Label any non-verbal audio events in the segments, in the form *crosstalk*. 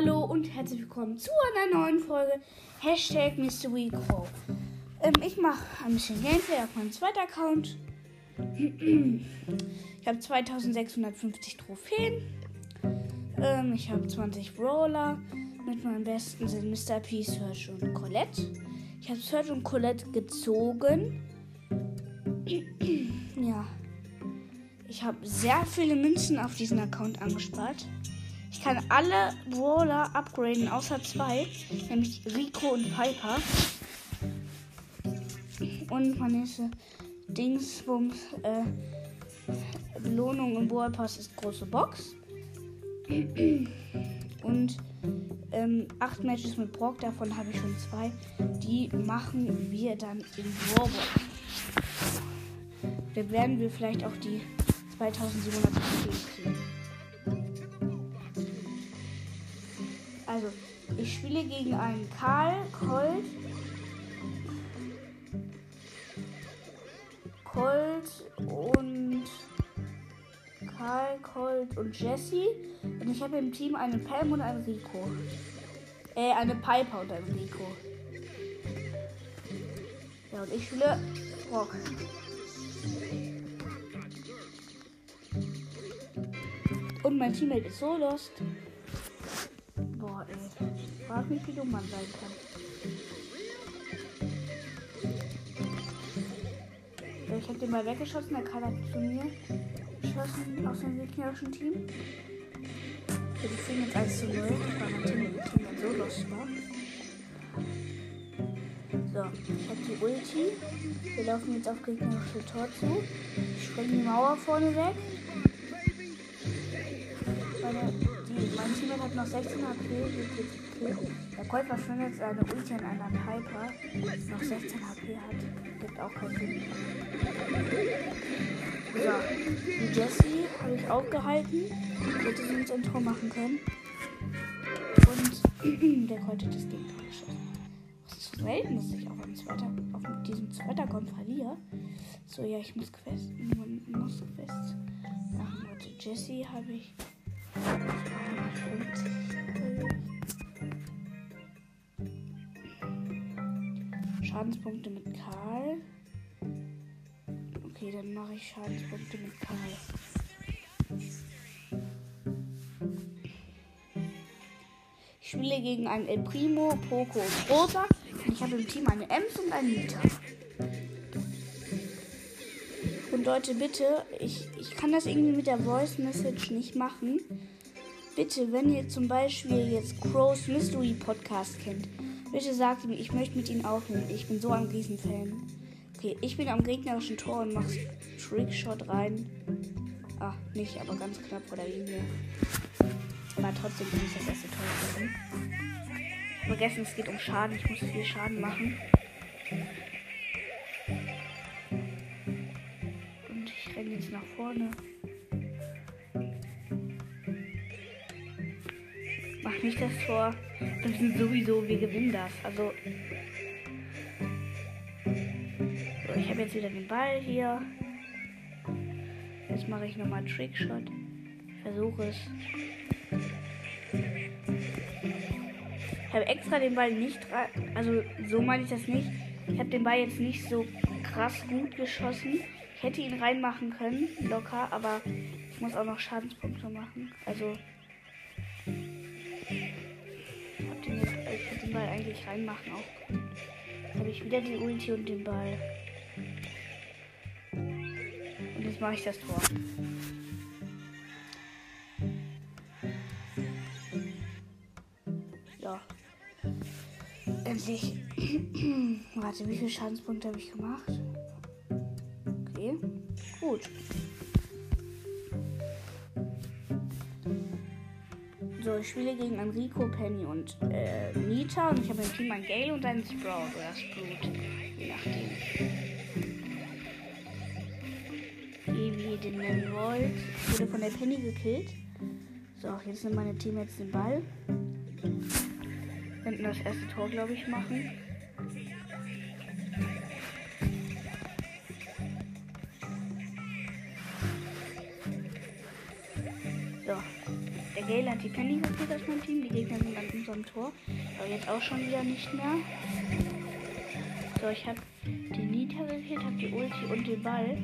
Hallo und herzlich willkommen zu einer neuen Folge Hashtag Mystery Crow. Ähm, ich mache ein bisschen Gameplay auf meinem zweiten Account. Ich habe 2650 Trophäen. Ähm, ich habe 20 Brawler. Mit meinem besten sind Mr. P, Search und Colette. Ich habe Search und Colette gezogen. ja. Ich habe sehr viele Münzen auf diesen Account angespart. Ich kann alle Brawler upgraden, außer zwei, nämlich Rico und Piper. Und meine Dingsbums äh, Belohnung im Brawl Pass ist große Box. Und ähm, acht Matches mit Brock, davon habe ich schon zwei. Die machen wir dann im Brawl Da werden wir vielleicht auch die 2700 kriegen. Also, ich spiele gegen einen Karl, Colt, Colt und Karl, Colt und Jesse. Und ich habe im Team einen Pam und einen Rico. Äh, eine Piper und einen Rico. Ja, und ich spiele Rock. Und mein Teammate ist so lost. Boah, ey. Frag mich, wie dumm man sein kann. Ich hab den mal weggeschossen, der Karl hat zu mir geschossen aus dem gegnerischen Team. Wir führen jetzt 1 zu 0, weil mein Team, Team dann so lost war. So, ich hab die Ulti. Wir laufen jetzt auf gegnerische Tor zu. Ich spreng die Mauer vorne weg. Mein Teammate hat noch 16 HP. Der Colt verschwindet seine Ulti an einer Piper, die noch 16 HP hat. Gibt auch keinen Sinn. So, die Jessie habe ich aufgehalten. Hätte sie ins Intro machen können. Und *clears throat* der hat das Gegner geschossen. Es ist selten, dass ich auf, einem zweiter, auf diesem Account verliere. So, ja, ich muss Quest, muss Quest machen. Leute, Jessie habe ich Schadenspunkte mit Karl. Okay, dann mache ich Schadenspunkte mit Karl. Ich spiele gegen einen El Primo, Poco und Rosa. Ich habe im Team eine Ems und einen Nita. Und Leute, bitte, ich, ich kann das irgendwie mit der Voice Message nicht machen. Bitte, wenn ihr zum Beispiel jetzt Crow's Mystery Podcast kennt, bitte sagt mir, ich möchte mit ihnen aufnehmen. Ich bin so ein Riesenfan. Okay, ich bin am gegnerischen Tor und mache Trickshot rein. Ah, nicht, aber ganz knapp vor der Linie. Aber trotzdem kann ich das erste Tor machen. Vergessen, es geht um Schaden. Ich muss viel Schaden machen. rennen jetzt nach vorne. Mach nicht das Tor. Wir sind sowieso, wir gewinnen das. Also. So, ich habe jetzt wieder den Ball hier. Jetzt mache ich nochmal Trickshot. Versuche es. Ich habe extra den Ball nicht. Also, so meine ich das nicht. Ich habe den Ball jetzt nicht so krass gut geschossen. Ich hätte ihn reinmachen können, locker, aber ich muss auch noch Schadenspunkte machen. Also. Ich hab den, ich den Ball eigentlich reinmachen auch. Jetzt habe ich wieder die Ulti und den Ball. Und jetzt mache ich das Tor. Ja. Endlich. *clears throat* Warte, wie viele Schadenspunkte habe ich gemacht? Okay, gut. So, ich spiele gegen Enrico, Penny und äh, Nita und ich habe im Team ein Gale und einen Sprout oder Sprout. Je nachdem. Wie ihr den nennen wollt. Ich wurde von der Penny gekillt. So, jetzt sind meine Teammates den Ball. Könnten das erste Tor, glaube ich, machen. Die Penny kapiert aus meinem Team. Die Gegner sind an unserem Tor. Aber jetzt auch schon wieder nicht mehr. So, ich habe die Nita gekillt, habe die Ulti und den Ball.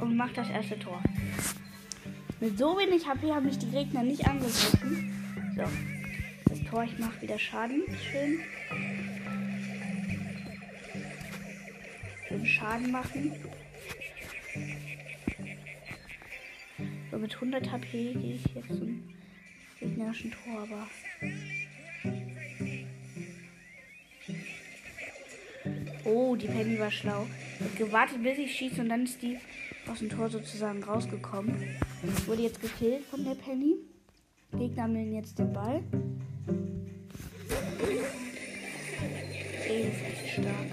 Und mach das erste Tor. Mit so wenig HP haben mich die Gegner nicht angegriffen. So. Das Tor, ich mache wieder Schaden. Schön. Schön Schaden machen. Mit 100 HP gehe ich jetzt zum gegnerischen Tor, aber. Oh, die Penny war schlau. Hat gewartet, bis ich schieße und dann ist die aus dem Tor sozusagen rausgekommen. Ich wurde jetzt gekillt von der Penny. Gegner nehmen jetzt den Ball. Ey, ist echt stark.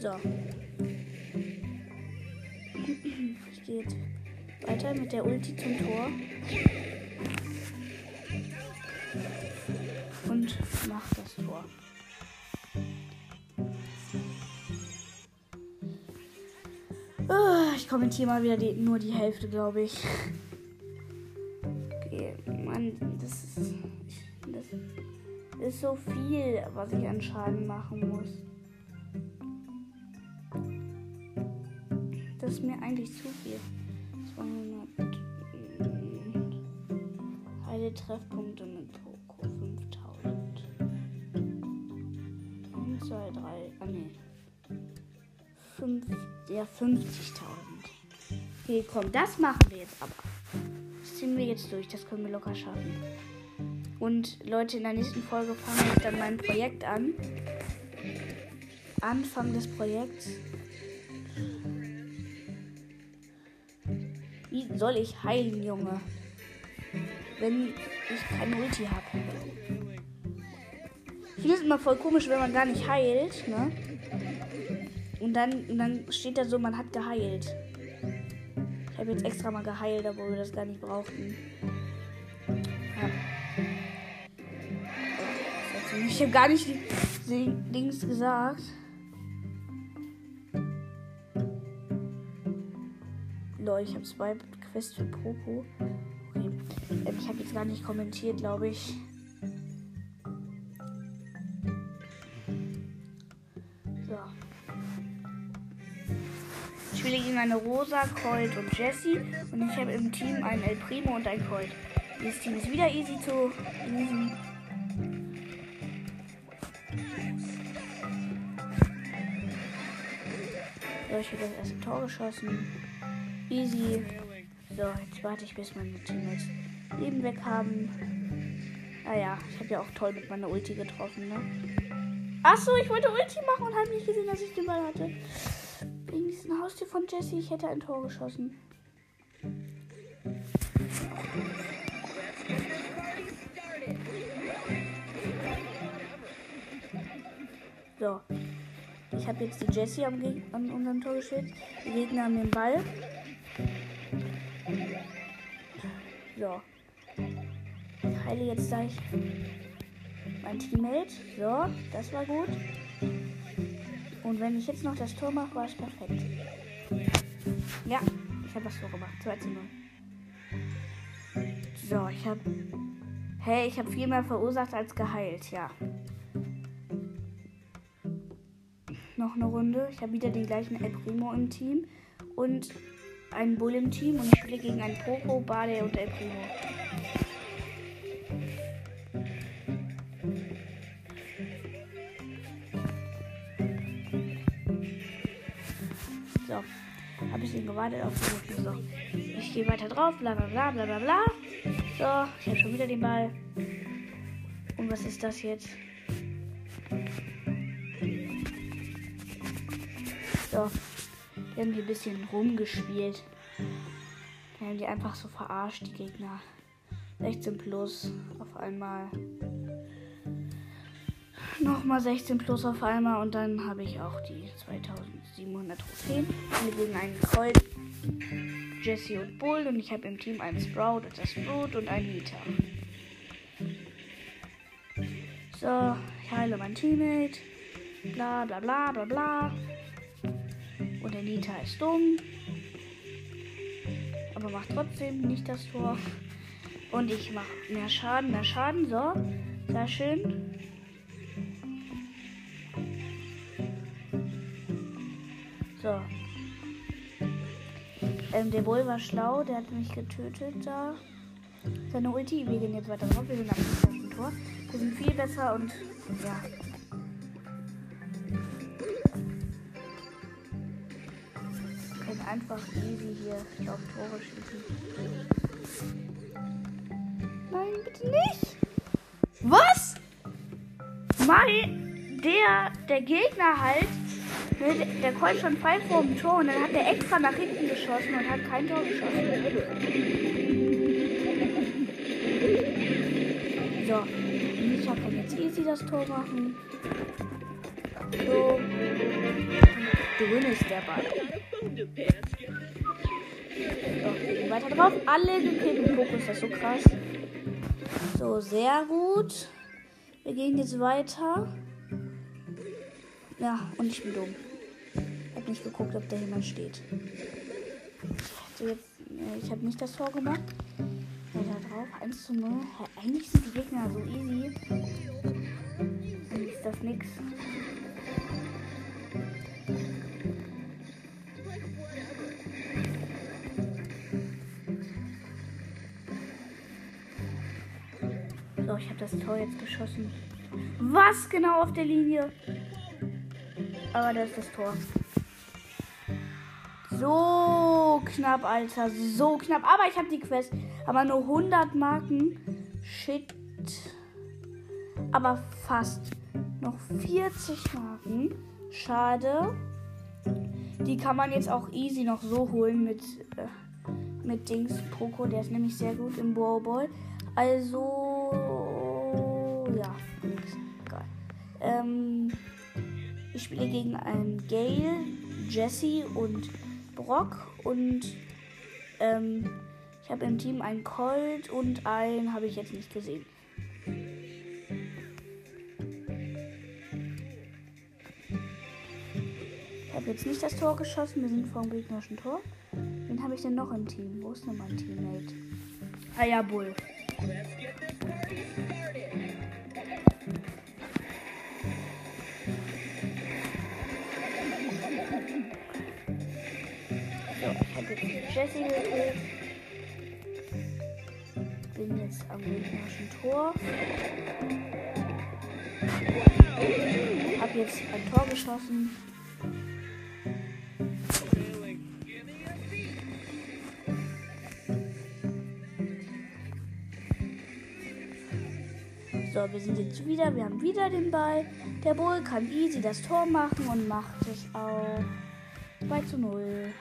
So. Jetzt weiter mit der Ulti zum Tor. Und mach das Tor. Oh, ich kommentiere mal wieder die, nur die Hälfte, glaube ich. Okay, Mann, das ist, das ist so viel, was ich an Schaden machen muss. Ist mir eigentlich zu viel. 200 heile Treffpunkte mit Poco 5000. 1, 2, 3, ah ne. 5, ja 50.000. Okay, komm, das machen wir jetzt aber. Das ziehen wir jetzt durch, das können wir locker schaffen. Und Leute, in der nächsten Folge fange ich dann mein Projekt an. Anfang des Projekts. Soll ich heilen, Junge? Wenn ich kein Ulti habe. Ich finde es immer voll komisch, wenn man gar nicht heilt, ne? Und dann, und dann steht da so, man hat geheilt. Ich habe jetzt extra mal geheilt, obwohl wir das gar nicht brauchten. Ja. Ich habe gar nicht die Dings gesagt. Lol, ich habe zwei Quests für Poco. Okay. Ähm, ich habe jetzt gar nicht kommentiert, glaube ich. Ich spiele gegen eine Rosa, Colt und Jessie. Und ich habe im Team einen El Primo und ein Colt. Dieses Team ist wieder easy zu losen. So, ich habe das erste Tor geschossen. Easy. So, jetzt warte ich, bis meine Teammates Leben weg haben. Ah ja, ich habe ja auch toll mit meiner Ulti getroffen, ne? Achso, ich wollte Ulti machen und habe nicht gesehen, dass ich den Ball hatte. Wegen diesem Haustier von Jesse, ich hätte ein Tor geschossen. So. Ich habe jetzt die Jessie am Geg an unserem Tor geschützt. Die Gegner haben den Ball. So. Ich heile jetzt gleich mein Teammate. So, das war gut. Und wenn ich jetzt noch das Tor mache, war es perfekt. Ja, ich habe das Tor gemacht. 2 zu 0. So, ich habe. Hey, ich habe viel mehr verursacht als geheilt, ja. Noch eine Runde. Ich habe wieder den gleichen El Primo im Team. Und einen Bull im Team. Und ich spiele gegen einen Poco, Bade und El Primo. So, habe ich ihn gewartet auf Minuten. So, ich gehe weiter drauf, bla bla bla bla bla bla. So, ich habe schon wieder den Ball. Und was ist das jetzt? So, die haben hier ein bisschen rumgespielt. Die haben die einfach so verarscht, die Gegner. 16 plus auf einmal. Nochmal 16 plus auf einmal und dann habe ich auch die 2700 Trophäen. Wir gegen einen Colt, Jesse und Bull und ich habe im Team einen Sprout das Brut und einen Nita. So, ich heile mein Teammate. Bla bla bla bla bla. Und der Nita ist dumm. aber macht trotzdem nicht das Tor. Und ich mache mehr Schaden, mehr Schaden. So, sehr schön. So. Ähm, der Bull war schlau, der hat mich getötet da. Seine Ulti, wir gehen jetzt weiter drauf, wir sind am Tor. Wir sind viel besser und ja. Einfach easy hier auf Tore schießen. Nein, bitte nicht! Was? Mein, der, der Gegner halt der, der schon frei vor dem Tor und dann hat er extra nach hinten geschossen und hat kein Tor geschossen. So, Micha kann jetzt easy das Tor machen. So. Drin ist der Ball. So, weiter drauf. Alle gekillt mit Fokus, das ist so krass. So, sehr gut. Wir gehen jetzt weiter. Ja, und ich bin dumm nicht geguckt, ob da jemand steht. So jetzt, äh, ich habe nicht das Tor gemacht. Da drauf, 1 zu 0. Ja, eigentlich sind die Gegner so easy. Dann ist das nix. Das Tor jetzt geschossen. Was genau auf der Linie? Aber da ist das Tor. So knapp, Alter. So knapp. Aber ich habe die Quest. Aber nur 100 Marken. Shit. Aber fast. Noch 40 Marken. Schade. Die kann man jetzt auch easy noch so holen mit, äh, mit Dings Poco. Der ist nämlich sehr gut im Ball. Also. Ja, nix. Egal. Ähm, ich spiele gegen einen Gale, Jesse und Brock und ähm, ich habe im Team einen Colt und einen habe ich jetzt nicht gesehen. Ich habe jetzt nicht das Tor geschossen, wir sind vor dem gegnerischen Tor. Wen habe ich denn noch im Team? Wo ist denn mein Teammate? Ah ja, Bull. Jesse gekillt. Bin jetzt am gegnerischen Tor. Hab jetzt ein Tor geschossen. So, wir sind jetzt wieder. Wir haben wieder den Ball. Der Bull kann easy das Tor machen und macht es auch 2 zu 0.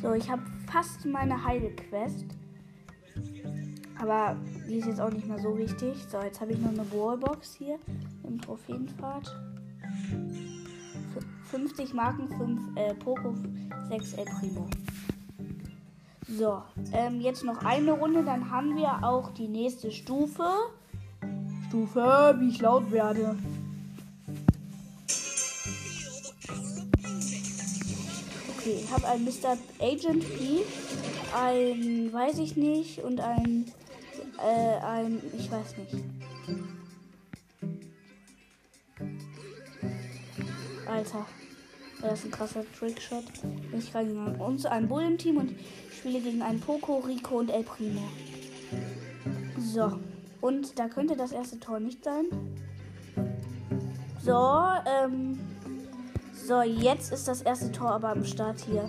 So, ich habe fast meine Heilquest. Aber die ist jetzt auch nicht mehr so wichtig. So, jetzt habe ich noch eine Wallbox hier im Trophäenpfad. 50 Marken, 5 äh, Poco, 6 El Primo. So, ähm, jetzt noch eine Runde, dann haben wir auch die nächste Stufe. Stufe, wie ich laut werde. Okay, ich habe ein Mr. Agent P, ein weiß ich nicht und ein äh, ein ich weiß nicht. Alter, das ist ein krasser Trickshot. Ich kann gegen uns ein Bull im Team und spiele gegen einen Poco, Rico und El Primo. So, und da könnte das erste Tor nicht sein. So, ähm so, jetzt ist das erste Tor aber am Start hier.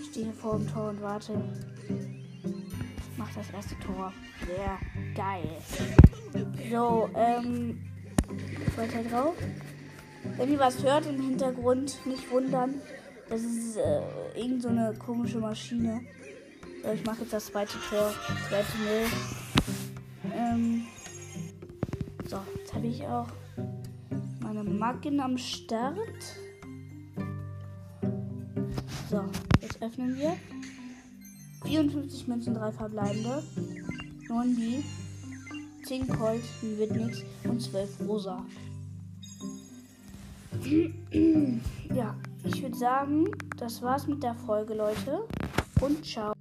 Ich stehe vor dem Tor und warte. Mach das erste Tor. Sehr geil. So, ähm. Weiter drauf. Wenn ihr was hört im Hintergrund, nicht wundern. Das ist äh, irgend so eine komische Maschine. So, ich mache jetzt das zweite Tor. Zweite Mill. Ähm. So, jetzt habe ich auch meine Magen am Start. So, jetzt öffnen wir. 54 Münzen, 3 verbleibende. 9 B. 10 Colt, wird nichts. Und 12 Rosa. *clears throat* ja, ich würde sagen, das war's mit der Folge, Leute. und ciao.